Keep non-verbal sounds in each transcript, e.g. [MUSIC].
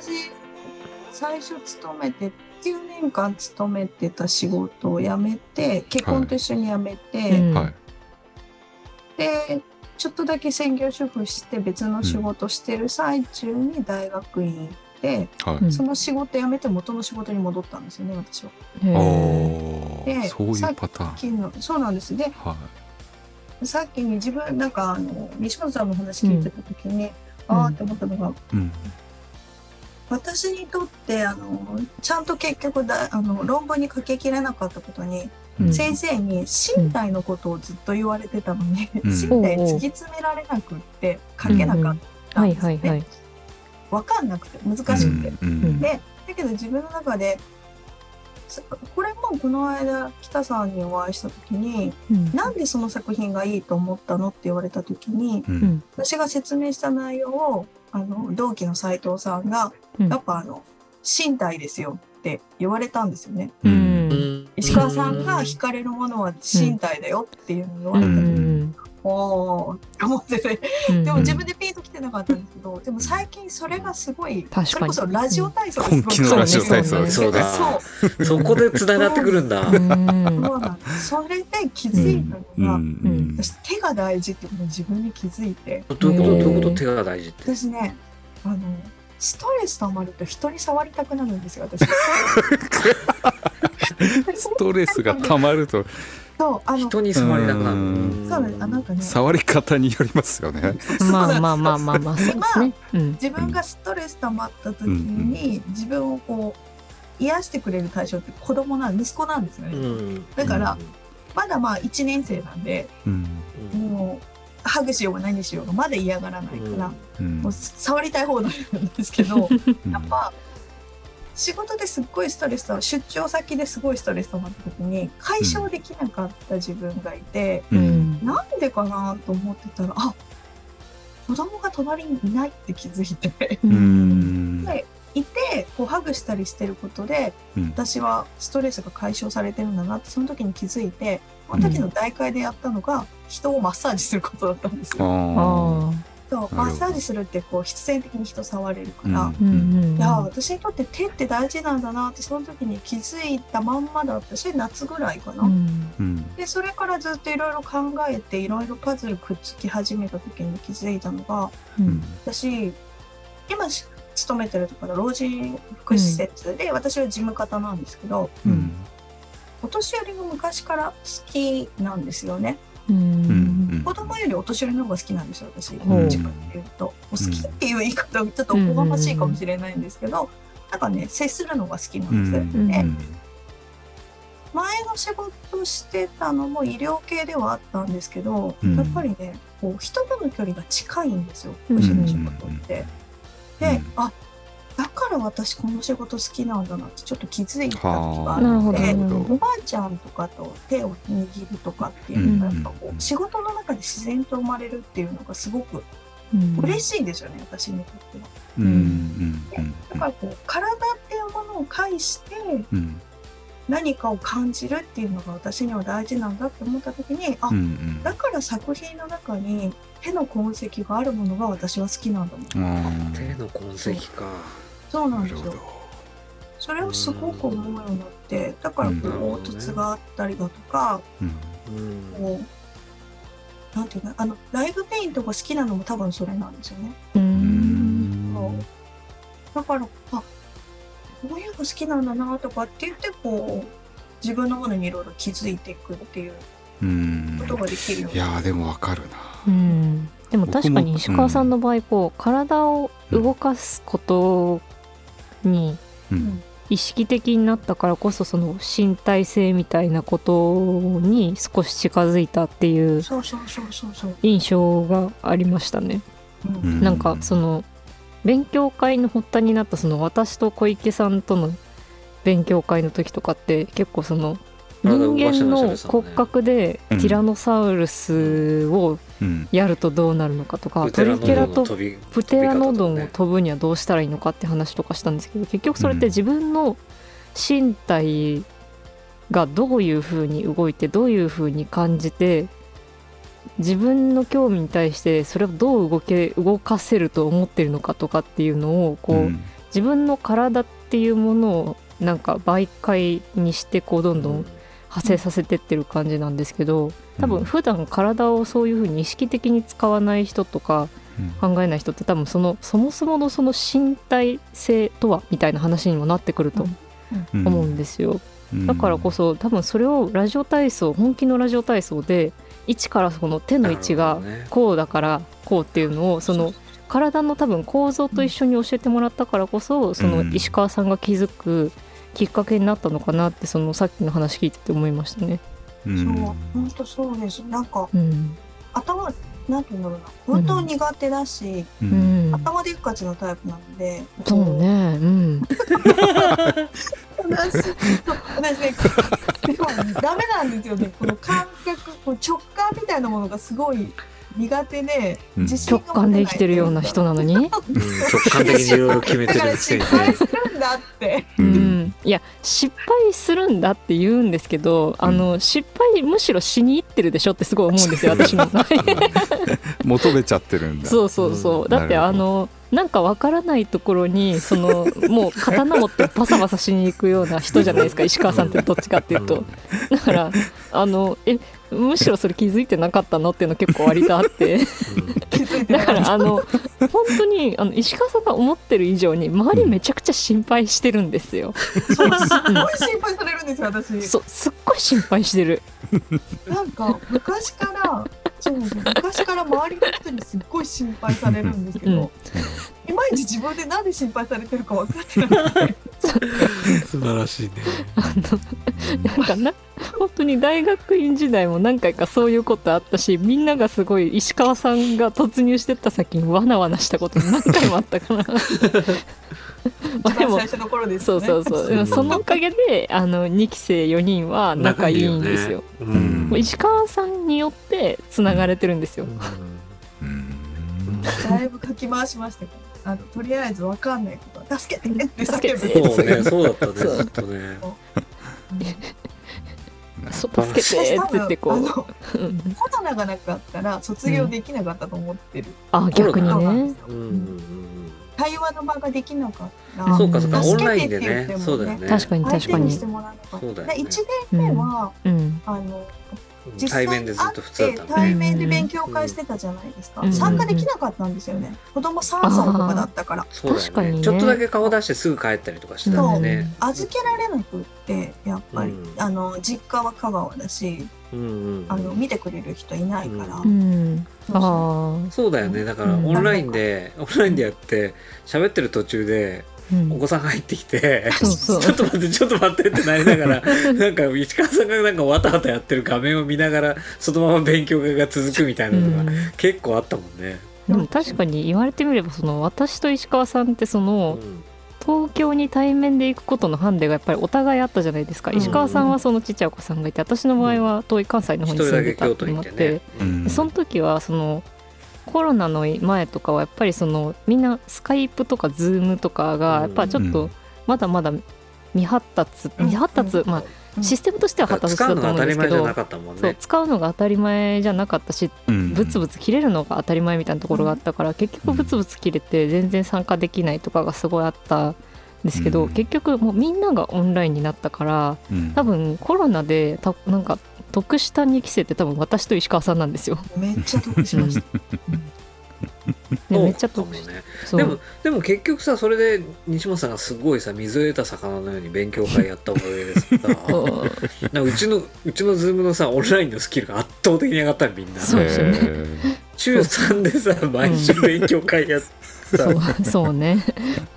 私最初勤めて9年間勤めてた仕事を辞めて結婚と一緒に辞めて、うんはい。でちょっとだけ専業主婦して別の仕事してる最中に大学院行って、はい。うんその仕事辞めて元の仕事に戻ったんですよね私は。でーそういうパターン。そうなんですではい。さっきに自分なんかあの西本さんの話聞いてた時に、ああって思ったのがうん。私にとってあのちゃんと結局だあの論文に書ききれなかったことに、うん先生に身体のことをずっと言われてたのに、うん身体突き詰められなくって書けなかったはいんですね。はいはい。分かんなくて難しくて。うん。でだけど自分の中でそこれもこの間北さんにお会いした時にうんなんでその作品がいいと思ったのって言われた時にう。うんん私が説明した内容をあの同期の斉藤さんがうん。やっぱあの身体ですよって言われたんですよね。ううん。ん石川さんが惹かれるものは身体だよっていうのを言われうたおー。っ [LAUGHS] て思ってて。うんでも自分でピンときてなかったんですけど、でも最近それがすごい、確かに。それこそラジオ体操本気のラジオ体操。そうねそうだ。そう。そこで繋がってくるんだ。う。んそうなんですそれで気づいたうのが、ん。私手が大事ってことに自分に気づいて。どういうこと？どういうこと？手が大事って。私ねあのストレス溜まると人に触りたくなるんですよ私。[LAUGHS] [LAUGHS] ストレスが溜まるとそうあの人に触りたくなる。うんそうなんです。あなんかね。触り方によりますよね。まあまあまあまあまあそうですね。うん。自分がストレス溜まった時に自分をこう癒してくれる対象って子供なん息子なんですよね、うん。だからまだまあ1年生なんでうん。もうハグしようが何しようがまだ嫌がらないから、うん。もう触りたい放題なんですけどやっぱ仕事ですっごいストレスと出張先ですごいストレス溜まった時に解消できなかった自分がいて、う。うんんなんでかなと思ってたらあ子供が隣にいないって気づいてううんん。[LAUGHS] でいてこうハグしたりしてることでうん私はストレスが解消されてるんだなってその時に気づいてその時の大会でやったのが人をマッサージすることだったんですよ。ああそうマッサージするってこう必然的に人触れるから、うんうんいや私にとって手って大事なんだなってその時に気づいたまんまだった。し夏ぐらいかな。うん。うん。でそれからずっといろいろ考えていろいろパズルくっつき始めた時に気づいたのがうん。私今し勤めてるところ老人福祉施設。で、私は事務方なんですけどうん。お年寄りが昔から好きなんですよね。ううんん。子供よりお年寄りの方が好きなんですよ私。どっちかっていうと、お好きっていう言い方はちょっとおこがましいかもしれないんですけど、なんかね接するのが好きなうんです、んでうん。前の仕事してたのも医療系ではあったんですけど、うん。やっぱりねこう人との距離が近いんですようん。の仕事って。で、うん。あだから私この仕事好きなんだなってちょっと気づいた時がはあ。っておばあちゃんとかと手を握るとかっていうのがやっぱこうんう仕事の中で自然と生まれるっていうのがすごくうん嬉しいんですよね、私にとっては。うん。うん。だからこう体っていうものを介してうん。何かを感じるっていうのが私には大事なんだって思った時にあ、うん。だから作品の中に手の痕跡があるものが私は好きなんだもん。うん。手の痕跡か。そうなんですよ。それをすごく思うようになって、だからこう凹凸があったりだとか、こう、なんていうの、あの、ライブペイントが好きなのも多分それなんですよね。ううんん。だから、あ、こういうの好きなんだなとかって言って、こう、自分のものにいろいろ気づいていくっていううんことができるようにいやーでもわかるな。うんでも確かに石川さんの場合こう体を動かすことに意識的になったからこそその身体性みたいなことに少し近づいたっていう。印象がありましたね。なんかその勉強会の発端になったその私と小池さんとの勉強会の時とかって結構その人間の骨格でティラノサウルスをうん。やるとどうなるのかとかトリケラトプテラノドンを飛ぶにはどうしたらいいのかって話とかしたんですけど結局それって自分の身体がどういうふうに動いてどういうふうに感じて自分の興味に対してそれをどう動け動かせると思ってるのかとかっていうのをこう、自分の体っていうものをなんか媒介にしてこうどんどん派生させてってる感じなんですけど多分普段体をそういうふうに意識的に使わない人とか考えない人って多分そのそもそものその身体性とはみたいな話にもなってくると思うんですよ。だからこそ多分それをラジオ体操本気のラジオ体操で位置からその手の位置がこうだからこうっていうのをその体の多分構造と一緒に教えてもらったからこそその石川さんが気づくきっかけになったのかなってそのさっきの話聞いてて思いましたね。そう本当そうです。なんか、うん、頭なんていうんだろうな。本当苦手だし、うん、頭でっかちのタイプなので、そうね。うん。私私ね。でもダメなんですよね。この感覚こう直感みたいなものがすごい苦手で、うん、直感で生きてるような人なのに、うん、直感的にいろいろ決めてるくせに、ね、失敗するんだって、うん、いや失敗するんだって言うんですけど、あの失敗むしろしにいってるでしょってすごい思うんですよ私も [LAUGHS] 求めちゃってるんだ。そうそうそう、だってあのなんかわからないところにそのもう刀持ってバサバサしに行くような人じゃないですか石川さんってどっちかっていうと。だからあのえむしろそれ気づいてなかったのっていうの結構割とあって [LAUGHS] だからあの本当にあの石川さんが思ってる以上に周りめちゃくちゃ心配してるんですよ。そうすっごい心配されるんですよ私。そうすっごい心配してる。なんか昔からそう昔から周りの人にすっごい心配されるんですけど、うん、いまいち自分でなんで心配されてるか分かってなくて。素晴らしいね。あのなんかな本当に大学院時代も何回かそういうことあったしみんながすごい石川さんが突入してった先にわなわなしたこと何回もあったから。[LAUGHS] まあでも、ね、そうそうそうでもそのおかげであの2期生4人は仲いいんですよ。ねうん、石川さんによってつながれてるんですよ。うん、だいぶかき回しましたけど。あのとりあえずわかんないことは助けてねって叫ぶ。そうね、そうだったね、ずっとね。そう助けてって言ってこう。コロナがなかったら卒業できなかったと思ってる、うん、あ逆にね、対話の場ができなかったらそうかそうかオンラインでね。そうだよね。確かに確かに。そうだよ、ね、1年目は、うん、あの実際対面でずっと普通だった、ね、対面で勉強会してたじゃないですか、うん、参加できなかったんですよね。子供3歳とかだったから。そうだよね、ね、ちょっとだけ顔出してすぐ帰ったりとかしてたんでね。預けられなくってやっぱり、うん、あの実家は香川だし、うんうん、あの見てくれる人いないから、うん、あそうだよね。だからオンラインで、オンラインでやって喋ってる途中でお子さん入ってきて、うん、ちょっと待ってちょっと待ってってなりながら [LAUGHS] なんか石川さんがなんかわたわたやってる画面を見ながらそのまま勉強会が続くみたいなのが結構あったもんね。でも確かに言われてみればその私と石川さんってその、東京に対面で行くことのハンデがやっぱりお互いあったじゃないですか、うん、石川さんはそのちっちゃいお子さんがいて私の場合は遠い関西の方に住んでたって思って、うん、その時はそのコロナの前とかはやっぱりそのみんなスカイプとかズームとかがやっぱちょっとまだまだ未発達、未発達、まあシステムとしては発達したと思うんですけど、そう使うのが当たり前じゃなかったし、ブツブツ切れるのが当たり前みたいなところがあったから、結局ブツブツ切れて全然参加できないとかがすごいあったんですけど、結局もうみんながオンラインになったから、多分コロナでたなんか得した2期生って多分私と石川さんなんですよ。めっちゃ得しました。めっちゃ得しね、でもでも結局さそれで西本さんがすごいさ水を得た魚のように勉強会やったおかげでさ [LAUGHS] う。ちのうちの Zoom のさオンラインのスキルが圧倒的に上がったみんな。そうそう、中3でさ毎週勉強会やって、そうそうね。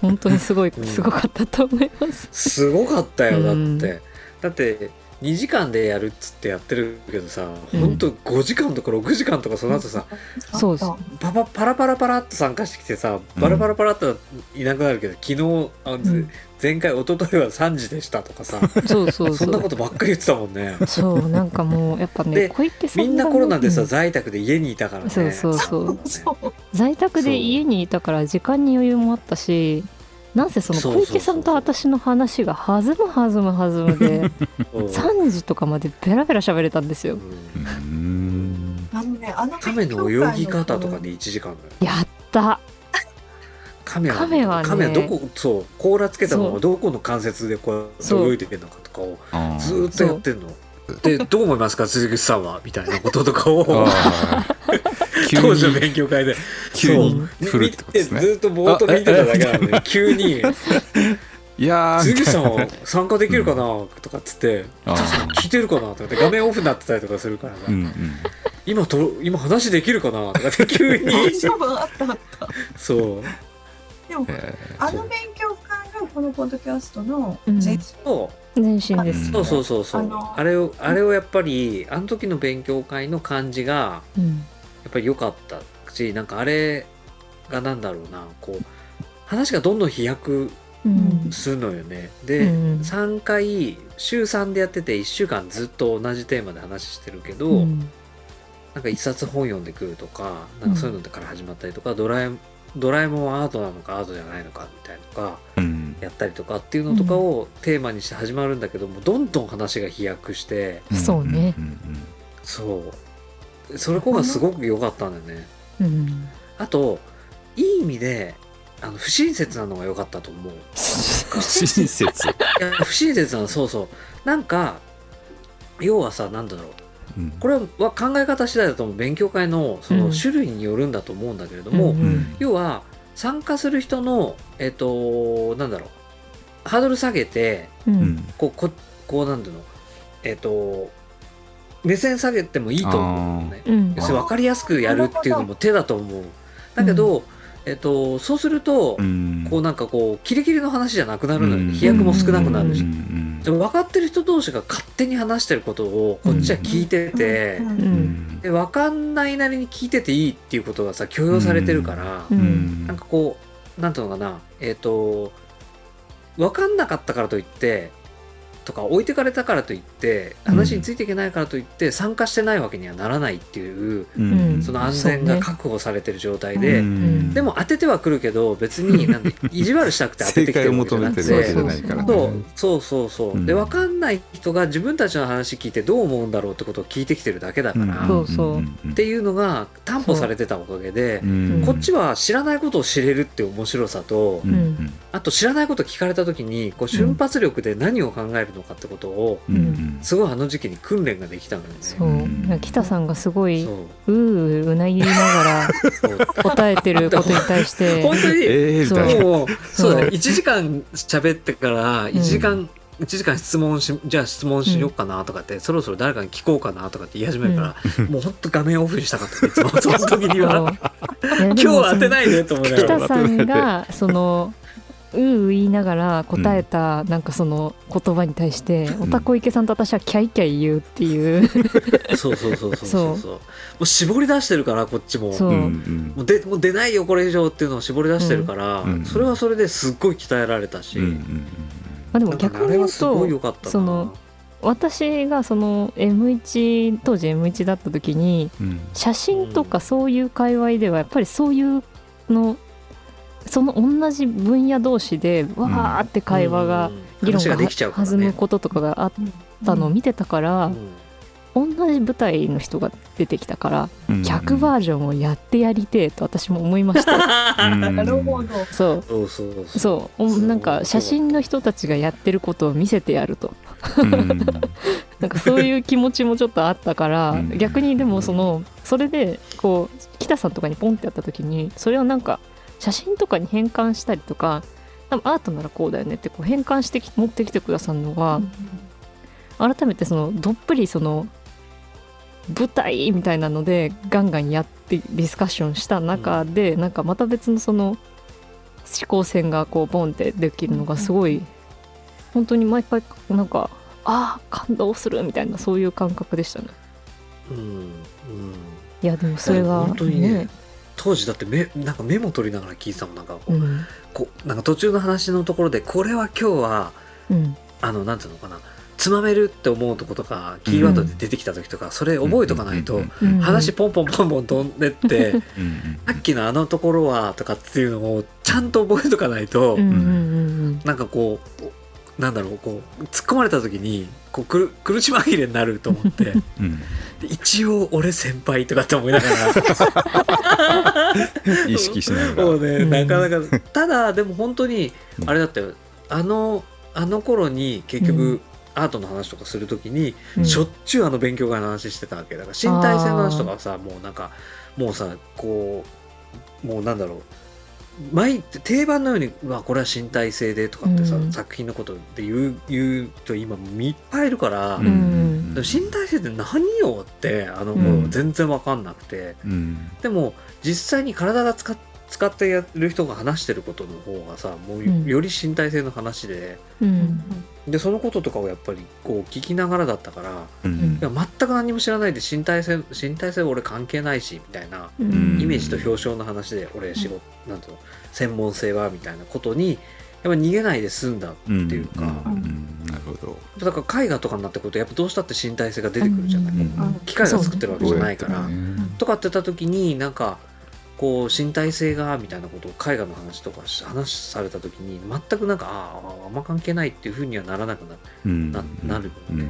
本当にすごいすごかったと思います、すごかったよだって、だって2時間でやるっつってやってるけどさ、うん、ほんと5時間とか6時間とかその後さ、そうです。パパパラパラパラっと参加してきてさパラパラパラっといなくなるけど、昨日あ、うん、前回一昨日は3時でしたとかさそうそうそんなことばっかり言ってたもんね。そうなんかもう [LAUGHS] やっぱね小池さんみんなコロナでさ、在宅で家にいたからね。そうそう。そう。在宅で家にいたから時間に余裕もあったしなんせその小池さんと私の話が弾む弾む弾むで3時とかまでベラベラ喋れたんですよ。あのねあの亀の泳ぎ方とかで1時間。やった。亀は亀はね。亀はどこそう甲羅つけたままどこの関節でこう泳いでるのかとかをずーっとやってんの。でどう思いますか？鈴木さんはみたいなこととかを。[LAUGHS] 当時のに勉強会で。急にそう。振るってことですね。見てずっとぼーっと見てただけなのに急に。[LAUGHS] いや「ー鈴木さんは参加できるかな?」とかっつって「あー。鈴木さん聞いてるかな?」とかって画面オフになってたりとかするから。さうんうん。今と今話できるかな?」とかって急に。大丈夫？あったあった。そう。でも、えあの勉強このポッドキャストのうん。前身。そう全身です、そうそうそうそう。あれをあれをやっぱりあの時の勉強会の感じがうん。やっぱり良かったしなんかあれがなんだろうな。こう話がどんどん飛躍うんするのよね。で、うん3回週3でやってて1週間ずっと同じテーマで話してるけど、うん。なんか一冊本読んでくるとかなんかそういうのから始まったりとか、ドラえドラえもんはアートなのかアートじゃないのかみたいなのがうん。やったりとかっていうのとかをテーマにして始まるんだけどもどんどん話が飛躍してそうね。そう。それこがすごく良かったんだよね。うん。あといい意味であの不親切なのが良かったと思う。[LAUGHS] 不親切。いや不親切なの。そうそう。なんか要はさなんだろううん。これは考え方次第だと思う。勉強会のそうのん。種類によるんだと思うんだけれども、うんうん。要は参加する人のえっ、となんだろう。ハードル下げてううん。んこうここうなんだろうえっ、と目線下げてもいいと思うのね。うん。要するに分かりやすくやるっていうのも手だと思う。だけど、えっと、そうすると、うん。こうなんかこうキレキレの話じゃなくなるのよ。ね、うん。飛躍も少なくなるし、でも分かってる人同士が勝手に話してることをこっちは聞いてて、で分かんないなりに聞いてていいっていうことがさ許容されてるから、うん。うん。なんかこうなんていうのかなえっ、と分かんなかったからといってとか置いてかれたからといって話についていけないからといって参加してないわけにはならないっていう、うん。その安全が確保されてる状態で、うん。でも当ててはくるけど別に [LAUGHS] なんで意地悪したくて当ててきてるわけじゃなくて。そうねそうそう。で分かんない人が自分たちの話聞いてどう思うんだろうってことを聞いてきてるだけだから、そうそう。っていうのが担保されてたおかげで、う。ん。こっちは知らないことを知れるっていう面白さと、あと知らないこと聞かれた時にこう瞬発力で何を考えるのかってことを、うんうん。すごいあの時期に訓練ができたのよね。そう。北さんがすごいそう。うーうなぎながらそう。答えてることに対して。[LAUGHS] 本当に。そうええみたいな。もう。そう。だね。そう1時間喋ってから1時間、1時間質問しじゃあ質問しようかなとかって、そろそろ誰かに聞こうかなとかって言い始めるから、もうほんと画面オフにしたかったいつもその時には。[LAUGHS] 今日もは当てないでと思いながら。北さんがそのうー言いながら答えたなんかその言葉に対して、おたこ池さんと私はキャイキャイ言うっていう。[LAUGHS] そうそうそうそうそうそう。もう絞り出してるからこっちも。そう。うんうんもうでもう出ないよこれ以上っていうのを絞り出してるから、うんそれはそれですっごい鍛えられたし、うんうんまあでも逆に言うはすごいと良かったな。その私がその M1 当時 M1 だった時にうん。写真とかそういう界隈ではやっぱりそういうのその同じ分野同士でわーって会話がうん。議論が話ができちゃうから弾ねむこととかがあったのを見てたからうん。同じ舞台の人が出てきたからうん。100バージョンをやってやりてえと私も思いました。うん。なるほど。そう。そうそうなんか写真の人たちがやってることを見せてやると。うん。[LAUGHS] なんかそういう気持ちもちょっとあったからうん。逆にでもそのそれでこう北さんとかにポンってやった時にそれをなんか写真とかに変換したりとか多分アートならこうだよねってこう変換してき持ってきてくださるのが改めてそのどっぷりその舞台みたいなのでガンガンやってディスカッションした中で、なんかまた別のその思考線がこうボンってできるのがすごい本当に毎回なんかああ感動するみたいなそういう感覚でしたね。うんうん。いやでもそれが本当にね当時だってメなんかメモ取りながら聞いてたもんなんかこう,、うん。こうなんか途中の話のところでこれは今日はうん。あのなんていうのかなつまめるって思うとことかキーワードで出てきた時とか、それ覚えとかないと、うんうん話ポンポンポンポン飛んでって、うんさっきのあのところはとかっていうのをちゃんと覚えとかないと、うんうんうん。なんかこうなんだろうこう突っ込まれた時にこう苦苦し紛れになると思ってうん。一応俺先輩とかって思いながら。意識しながら。もうね、うん。なかなかただでも本当にうんあれだったよ。あのあの頃に結う局アートの話とかするときに、うん。しょっちゅうあの勉強会の話してたわけだから身体性の話とかさもうなんかもうさこうもうなんだろう毎定番のように「うわこれは身体性で」とかってさ、うん。作品のことで言う言うと今いっぱいいるから、んでも身体性って何よってあのう頃ん全然わかんなくて、うん。でも実際に体が使っ使ってやる人が話してることの方がさもうよ,、り身体性の話で。うん。でそのこととかをやっぱりこう聞きながらだったからうん。いや全く何も知らないで身体性身体性俺関係ないしみたいなうん。イメージと表彰の話で俺仕事、なん。ていうの専門性はみたいなことにやっぱ逃げないで済んだってうん。いうか、うん。うん。なるほど。だから絵画とかになってくるとやっぱどうしたって身体性が出てくるじゃない、うん。うん。機械が作ってるわけじゃないから。とかってた時になんかこう身体性がみたいなことを絵画の話とかし話された時に全くなんかあああんま関係ないっていうふうにはならなくなる。うん。ななるよね。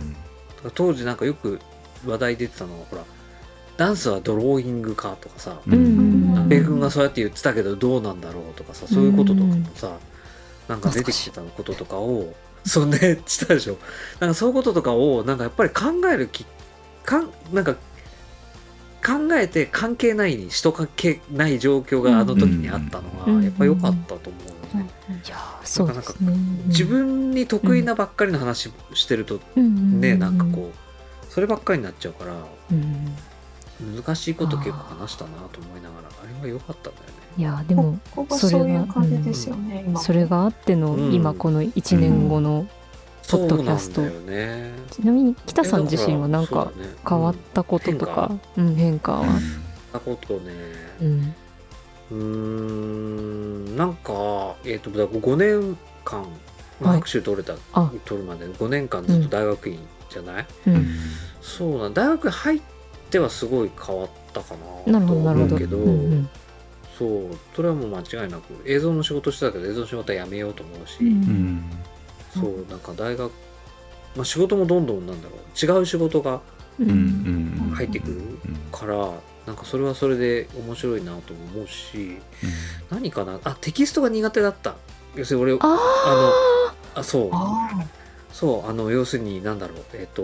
うん。当時なんかよく話題出てたのはほらダンスはドローイングかとかさうん。米軍がそうやって言ってたけどどうなんだろうとかさそういうこととかもさなんか出てきてたこととかをそうねしたでしょ。なんかそういうこととかをなんかやっぱり考えるきかんなんか考えて関係ないにしとかけない状況があの時にあったのうん。がやっぱ良かったと思うよね。いやーそうですね自分に得意なばっかりの話してるとねなん。かこうそればっかりになっちゃうからうん。難しいこと結構話したなと思いながらあれは良かったん。だよね。いやーでもここがそれがそういう感じですよね、今それがあってのうん。今この1年後のポッドキャスト。ね。ちなみに北さん自身は何か変わったこととか？うん。変化は？うんなことね。うん。うーんなんかえっ、とだから5年間、学習取れた、あ。取るまで5年間ずっと大学院じゃない、うん。そうなん大学入ってはすごい変わったかなとなるほどなるほど。思うけどうんうん。そうそれはもう間違いなく映像の仕事してたけど映像の仕事はやめようと思うし、うん。うんそうなんか大学、まあ、仕事もどんどんなんだろう。違う仕事が入ってくるからなんかそれはそれで面白いなと思うし何かな？あテキストが苦手だった。要するに俺ああそう。あそうあの要するになんだろう。えっ、と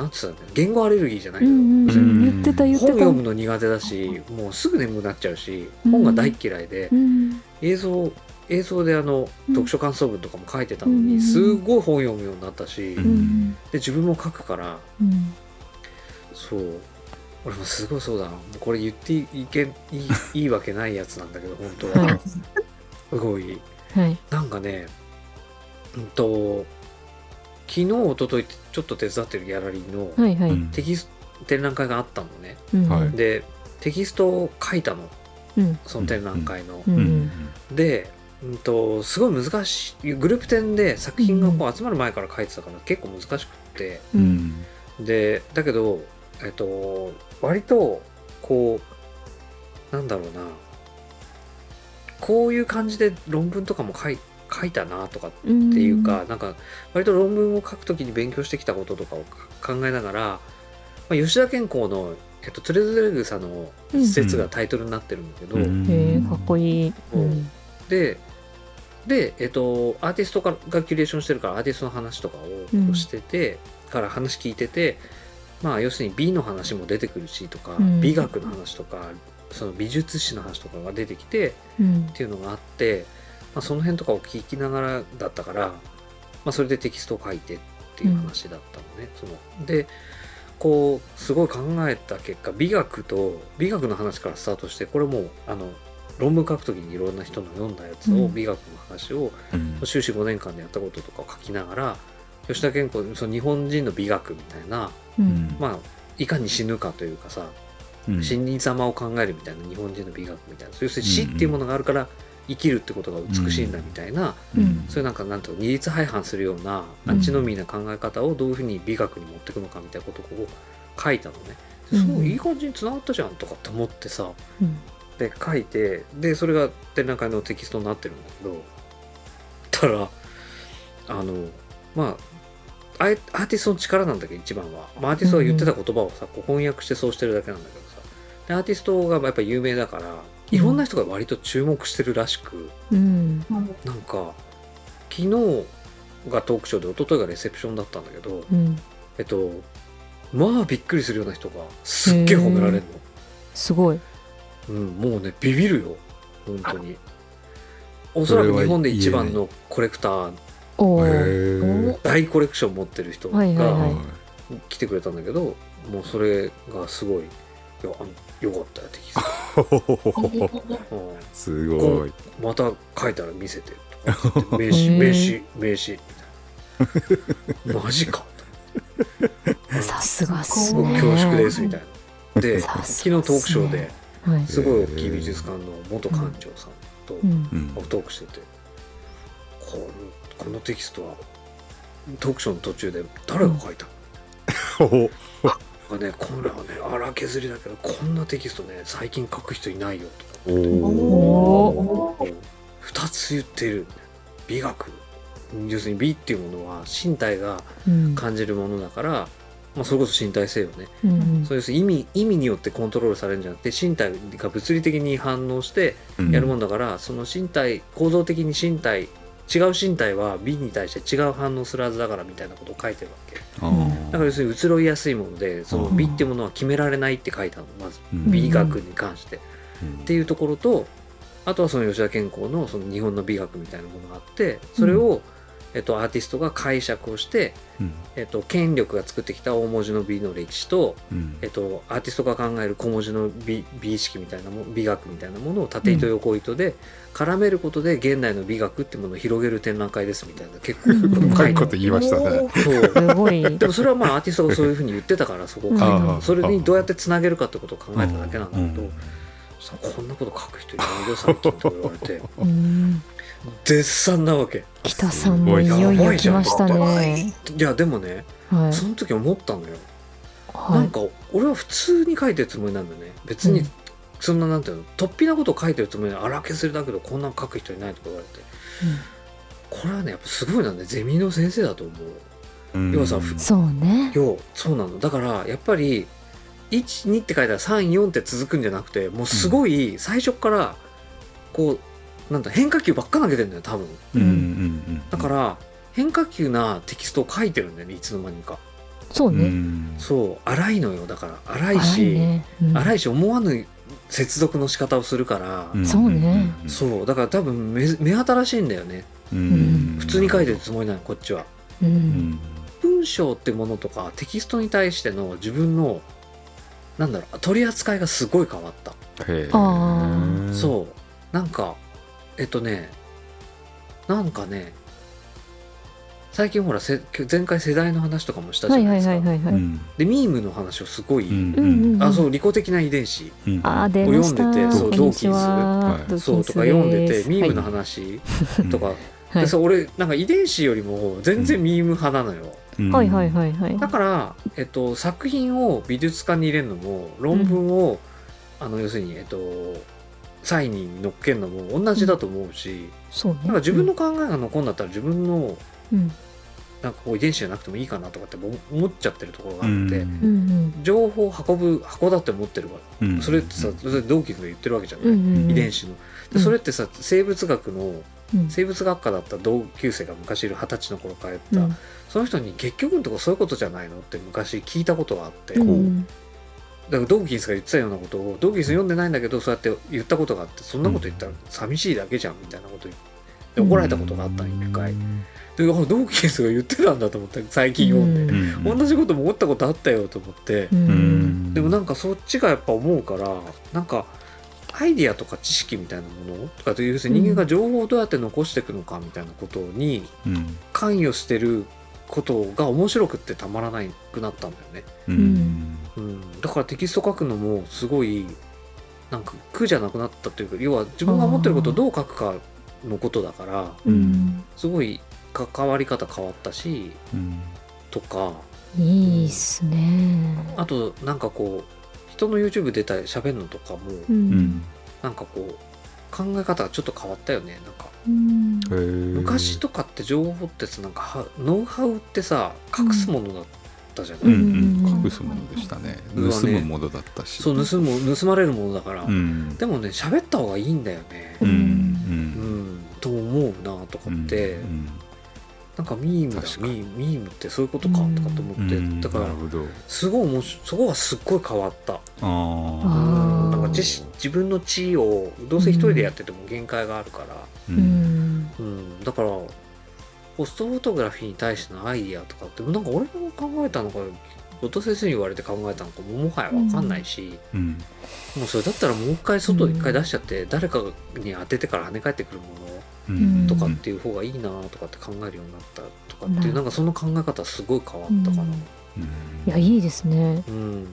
なんて言った言語アレルギーじゃないーうんけど、うん。うん。言ってた言ってた。本読むの苦手だしもうすぐ眠くなっちゃうしうん。本が大っ嫌いで、うん。映像映像であのうん。読書感想文とかも書いてたのに、うんすごい本読むようになったし、で自分も書くからうん。そう。俺もすごいそうだな。もうこれ言っていけいいいいわけないやつなんだけど本当は、は [LAUGHS] いすごい。はい。なんかねうんと昨日一昨日ってちょっと手伝ってるギャラリーのはいはい。テキスト展覧会があったのね。うん。はい。でテキストを書いたの。うん。その展覧会の、うんうん。で、うん、とすごい難しい。グループ展で作品がこう集まる前から書いてたから結構難しくって。ううん。んでだけどえっと割とこうなんだろうな。こういう感じで論文とかも書い書いたなとかっていうか、なんか割と論文を書くときに勉強してきたこととかを考えながら、まあ、吉田健康の、えっと、トゥレズレグサの一節がタイトルになってるんだけど、うん。へえかっこいい。うん。でで、えっと、アーティストががキュレーションしてるからアーティストの話とかをしてて、から話聞いててまあ要するに美の話も出てくるしとか、うん。美学の話とかその美術史の話とかが出てきてうん。っていうのがあって、まあ、その辺とかを聞きながらだったから、まあ、それでテキストを書いてっていう話だったのね。そのでこうすごい考えた結果美学と美学の話からスタートしてこれもうあの論文書くときにいろんな人の読んだやつを、うん。美学の話をうん。修士5年間でやったこととかを書きながら吉田健康その日本人の美学みたいなうん。まあいかに死ぬかというかさうん。死に様を考えるみたいな日本人の美学みたいな要するに死っていうものがあるから生きるってことが美しいんだみたいな、うん。そういうなんかなんと二律背反するようなアンチノミーな考え方をどういうふうに美学に持っていくのかみたいなことを書いたのね。でうん。そういい感じにつながったじゃんとかって思ってさうんで書いてでそれが展覧会のテキストになってるんだけどたらあのまあアーアーティストの力なんだけど一番は、まあ、アーティストが言ってた言葉をさ、こう翻訳してそうしてるだけなんだけどさ。でアーティストがやっぱり有名だからいろんな人が割と注目してるらしく、うん。なんか昨日がトークショーで一昨日がレセプションだったんだけど、うん。えっとまあびっくりするような人がすっげえ褒められるの、すごいうん、もうねビビるよ。本当に。おそらく日本で一番のコレクター大コレクション持ってる人が来てくれたんだけど、もうそれがすごい「いやあのよかったよ」って聞いすごい。また書いたら見せて名刺名刺名刺。みたいなマジか。さすがっすもうね。恐縮ですみたいな。でさ昨日トークショーではい。すごい大きい美術館の元館長さんとうん。うんトークしててこのこのテキストはトークショーの途中で誰が書いた？のほがねこれはね荒削りだけどこんなテキストね最近書く人いないよ。とかおおお。2つ言ってる。美学。要するに美っていうものは身体がうん。感じるものだから、まあ、それこそ身体性よね。うんそういう意味意味によってコントロールされるんじゃなくて身体が物理的に反応してやるもんだから、その身体構造的に身体違う身体は美に対して違う反応するはずだからみたいなことを書いてるわけ。だから要するに移ろいやすいものでそのうん。美っていうものは決められないって書いたの。まずうん美学に関して、うん。っていうところとあとはその吉田健康のその日本の美学みたいなものがあってそれを、えっと、アーティストが解釈をして、うん。えっと、権力が作ってきた大文字の美の歴史と、うん。えっと、アーティストが考える小文字の美美意識みたいなも美学みたいなものを縦糸横糸で絡めることで現代の美学ってものを広げる展覧会ですみたいな結構うん。うまいこと言いましたね。そう。すごい。でもそれはまあアーティストがそういうふうに言ってたからそこを書いたあのーそれにどうやってつなげるかってことを考えただけなんだけど、うん。さこんなこと書く人いないよ最近とか言われて。うん絶賛なわけ。北さんもいよいよ来ましたね。い。やでもねはい。その時思ったのよ、はい。なんか俺は普通に書いてるつもりなんだよね。別にうんそんななんていうの突飛なことを書いてるつもりで荒削りだけどこんなん書く人いないとか言われて。これはねやっぱすごいなんでゼミの先生だと思う。うん。要はさうんそうね。よそうなの。だからやっぱり12って書いたら34って続くんじゃなくてもうすごい最初からこうなんだ変化球ばっか投げてんだよ多分。うんうんうん。だから変化球なテキストを書いてるんだよねいつの間にか。うそうね。ん。そう荒いのよだから。荒い荒しいね。うん。荒いし思わぬ接続の仕方をするから、んそうねうん。そうだから多分目目新しいんだよね。うん。普通に書いてるつもりなのこっちは。ううん。ん文章ってものとかテキストに対しての自分のなんだろう取り扱いがすごい変わった、へー。あそう。なんかえっとねなんかね最近ほらせ前回世代の話とかもしたじゃないですか、でミームの話をすごい、あそう利己的な遺伝子を読んでてそうドーキンスそうとか読んでてミームのはい話とか、はい。でさ俺なんか遺伝子よりも全然ミーム派なのよ、うん。はいはいはいはい。だから、えっと、作品を美術館に入れるのも論文を、あの要するに、えっと、サイに乗っけるのも同じだと思うし、そうね。なんか自分の考えが残るんだったら自分のうん。なんかこう遺伝子じゃなくてもいいかなとかって思思っちゃってるところがあって、情報を運ぶ箱だって思ってるから、うんそれってさそれ同期が言ってるわけじゃない、遺伝子の。でそれってさ生物学のうん。生物学科だった同級生が昔いる二十歳の頃からやった、うん。その人に結局のところそういうことじゃないのって昔聞いたことがあって、うんだからドーキンスが言ってたようなことをドーキンス読んでないんだけどそうやって言ったことがあってそんなこと言ったら寂しいだけじゃんみたいなこと言って怒られたことがあったの一回。であドーキンスが言ってたんだと思って最近読んで、うん。同じことも思ったことあったよと思って。でもなんかそっちがやっぱ思うからなんかアイディアとか知識みたいなものとかという人間が情報をどうやって残していくのかみたいなことにうん。関与してることが面白くってたまらなくなったんだよね。うんうん、だからテキスト書くのもすごいなんか苦じゃなくなったというか要は自分が思ってることをどう書くかのことだからうん。すごい関わり方変わったしうん。とか。いいっすね。あとなんかこう人の YouTube 出たり喋るのとかもううん。んなんかこう考え方がちょっと変わったよねなんか。うん。昔とかって情報ってさなんかはノウハウってさ隠すものだったじゃない、うんうんうん。隠すものでしたね。ね盗むものだったし。そう盗む盗まれるものだから、うん。でもね喋った方がいいんだよね。うんううん。んと思うなとかって、うんなんかミームだミーミームってそういうことかとかと思って、うんだからなるほど。すごい面白いそこはすっごい変わった。ああなんか自自分の地位をどうせ一人でやってても限界があるから、ううんん。うん、だからポストフォトグラフィーに対してのアイディアとかってなんか俺が考えたのか後藤先生に言われて考えたのかももはや分かんないし、うん。もうそれだったらもう一回外一回出しちゃって、誰かに当ててから跳ね返ってくるもうん。のとかっていう方がいいなとかって考えるようになったとかっていう、うん。なんかその考え方すごい変わったかな。うん。いやいいですね。うん。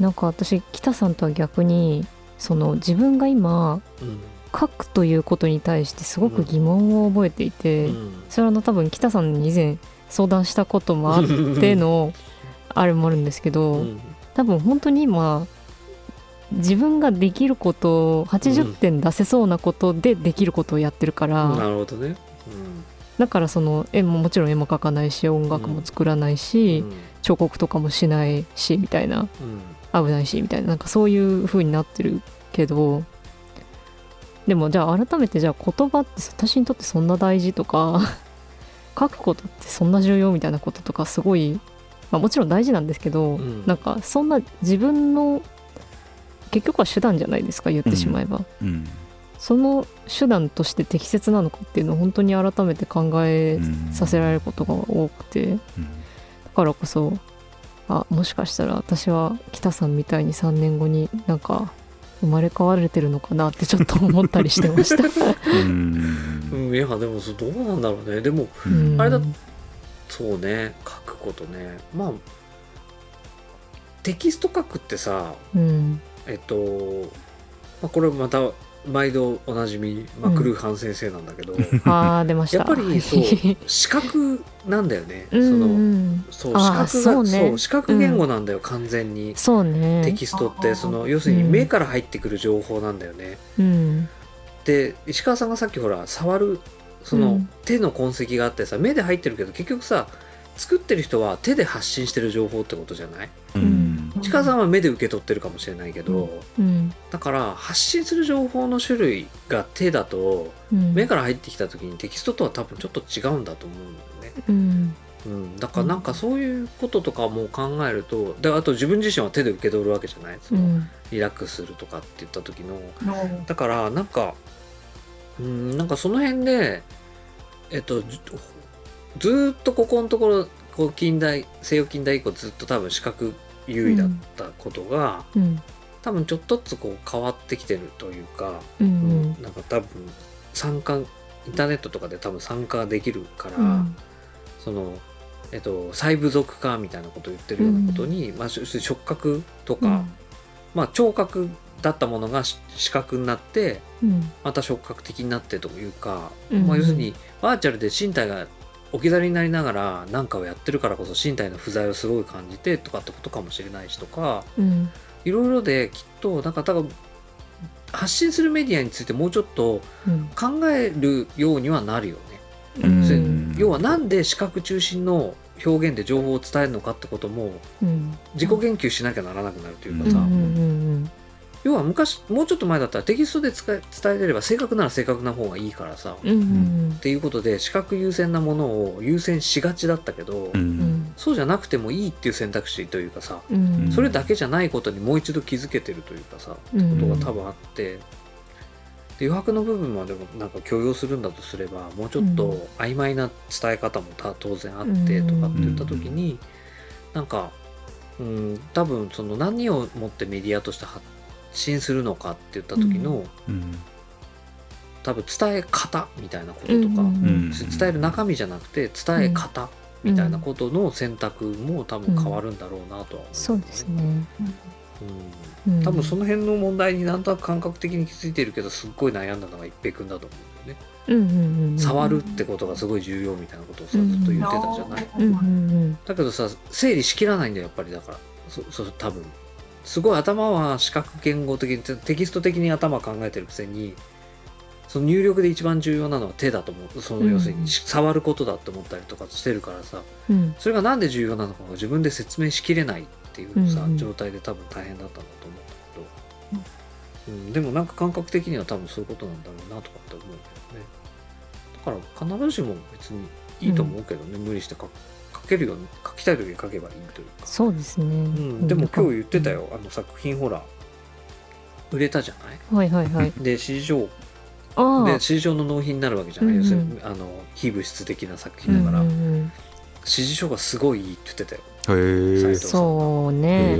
なんか私北さんとは逆にその自分が今うん書くということに対してすごく疑問を覚えていて、うん。それは多分北さんに以前相談したこともあってのあれもあるんですけど、うん。多分本当に今自分ができることを80点出せそうなことでできることをやってるから、なるほどね。だからその絵ももちろん絵も描かないし音楽も作らないし、うん。彫刻とかもしないしみたいな。うん。危ないしみたいな。なんかそういう風になってるけどでもじゃあ改めてじゃあ言葉って私にとってそんな大事とか [LAUGHS] 書くことってそんな重要みたいなこととかすごい、まあ、もちろん大事なんですけど、うん。なんかそんな自分の結局は手段じゃないですか言ってしまえば、うん。その手段として適切なのかっていうのを本当に改めて考えさせられることが多くて、うん。だからこそあもしかしたら私は北さんみたいに3年後になんか生まれ変われてるのかなってちょっと思ったりしてました。[LAUGHS] うん。うん、いやでもそうどうなんだろうね。でもうん。あれだそうね。書くことね。まあテキスト書くってさうん。えっと、まあ、これまた毎度おなじみマクルーハン先生なんだけど、あー出ました。やっぱり [LAUGHS] そう視覚なんだよね、うんそのうん。そう視覚がそうね。そう視覚言語なんだよ、完全に。そうね。テキストって。その要するにうん。目から入ってくる情報なんだよね、うん。で石川さんがさっきほら触るそうのん。手の痕跡があってさ目で入ってるけど結局さ作ってる人は手で発信してる情報ってことじゃない？うん石川さんは目で受け取ってるかもしれないけど、うん。だから発信する情報の種類が手だとうん。目から入ってきた時にテキストとは多分ちょっと違うんだと思うんだよね。うん。うん、だからなんかそういうこととかも考えるとであと自分自身は手で受け取るわけじゃない？その、うん。リラックスするとかって言った時の。のだからなんかうんなんかその辺でえっとずっとここのところこう近代西洋近代以降ずっと多分視覚優位だったことが、うん。多分ちょっとずつこう変わってきてるというか、ううん。んなんか多分参加インターネットとかで多分参加できるから、うん。そのえっと細部族化みたいなことを言ってるようなことに、まあし触覚とか、まあ聴覚だったものがし視覚になってうん。また触覚的になってというか、うん。まあ、要するにバーチャルで身体が置き去りになりながら何かをやってるからこそ身体の不在をすごい感じてとかってことかもしれないしとかうん。いろいろできっとなんか多分発信するメディアについてもうちょっとうん。考えるようにはなるよね。うん。要はなんで視覚中心の表現で情報を伝えるのかってこともうん。自己言及しなきゃならなくなるというかさ、うんうん要は昔もうちょっと前だったらテキストで伝えれれば正確なら正確な方がいいからさ、うん。うんっていうことで視覚優先なものを優先しがちだったけど、ううん。んそうじゃなくてもいいっていう選択肢というかさ、うん。それだけじゃないことにもう一度気づけてるというかさ、うん。ことが多分あってで余白の部分までもなんか許容するんだとすればもうちょっと曖昧な伝え方もた当然あってとかって言った時に、なんか、うん、多分その何をもってメディアとして発信するのかって言った時の、うん。多分伝え方みたいなこととか、うん。伝える中身じゃなくて伝え方みたいなことの選択も多分変わるんだろうなとは思う、そうですね。うん。うん。多分その辺の問題になんとなく感覚的に気づいてるけどすっごい悩んだのが一平君だと思うんだよね、触るってことがすごい重要みたいなことをさずっと言ってたじゃない、だけどさ整理しきらないんだよやっぱりだから。そそ多分すごい頭は視覚言語的にテテキスト的に頭考えてるくせにその入力で一番重要なのは手だと思う。その要するに触ることだと思ったりとかしてるからさ、うん、それがなんで重要なのかが自分で説明しきれないっていうさ、うんうん、状態で多分大変だったんだと思うんだけど、うん、でもなんか感覚的には多分そういうことなんだろうなとかって思うけどね。だから必ずしも別にいいと思うけどね、無理して書けるように書きたい時に書けばいいというか。そうですね、うん、でも今日言ってたよ、あの作品ほら売れたじゃない？はいはいはい。で市場で市場の納品になるわけじゃない、うんうん、要するにあの非物質的な作品だから、うんうん、指示書がすごいいいって言ってたよ。へえそうね、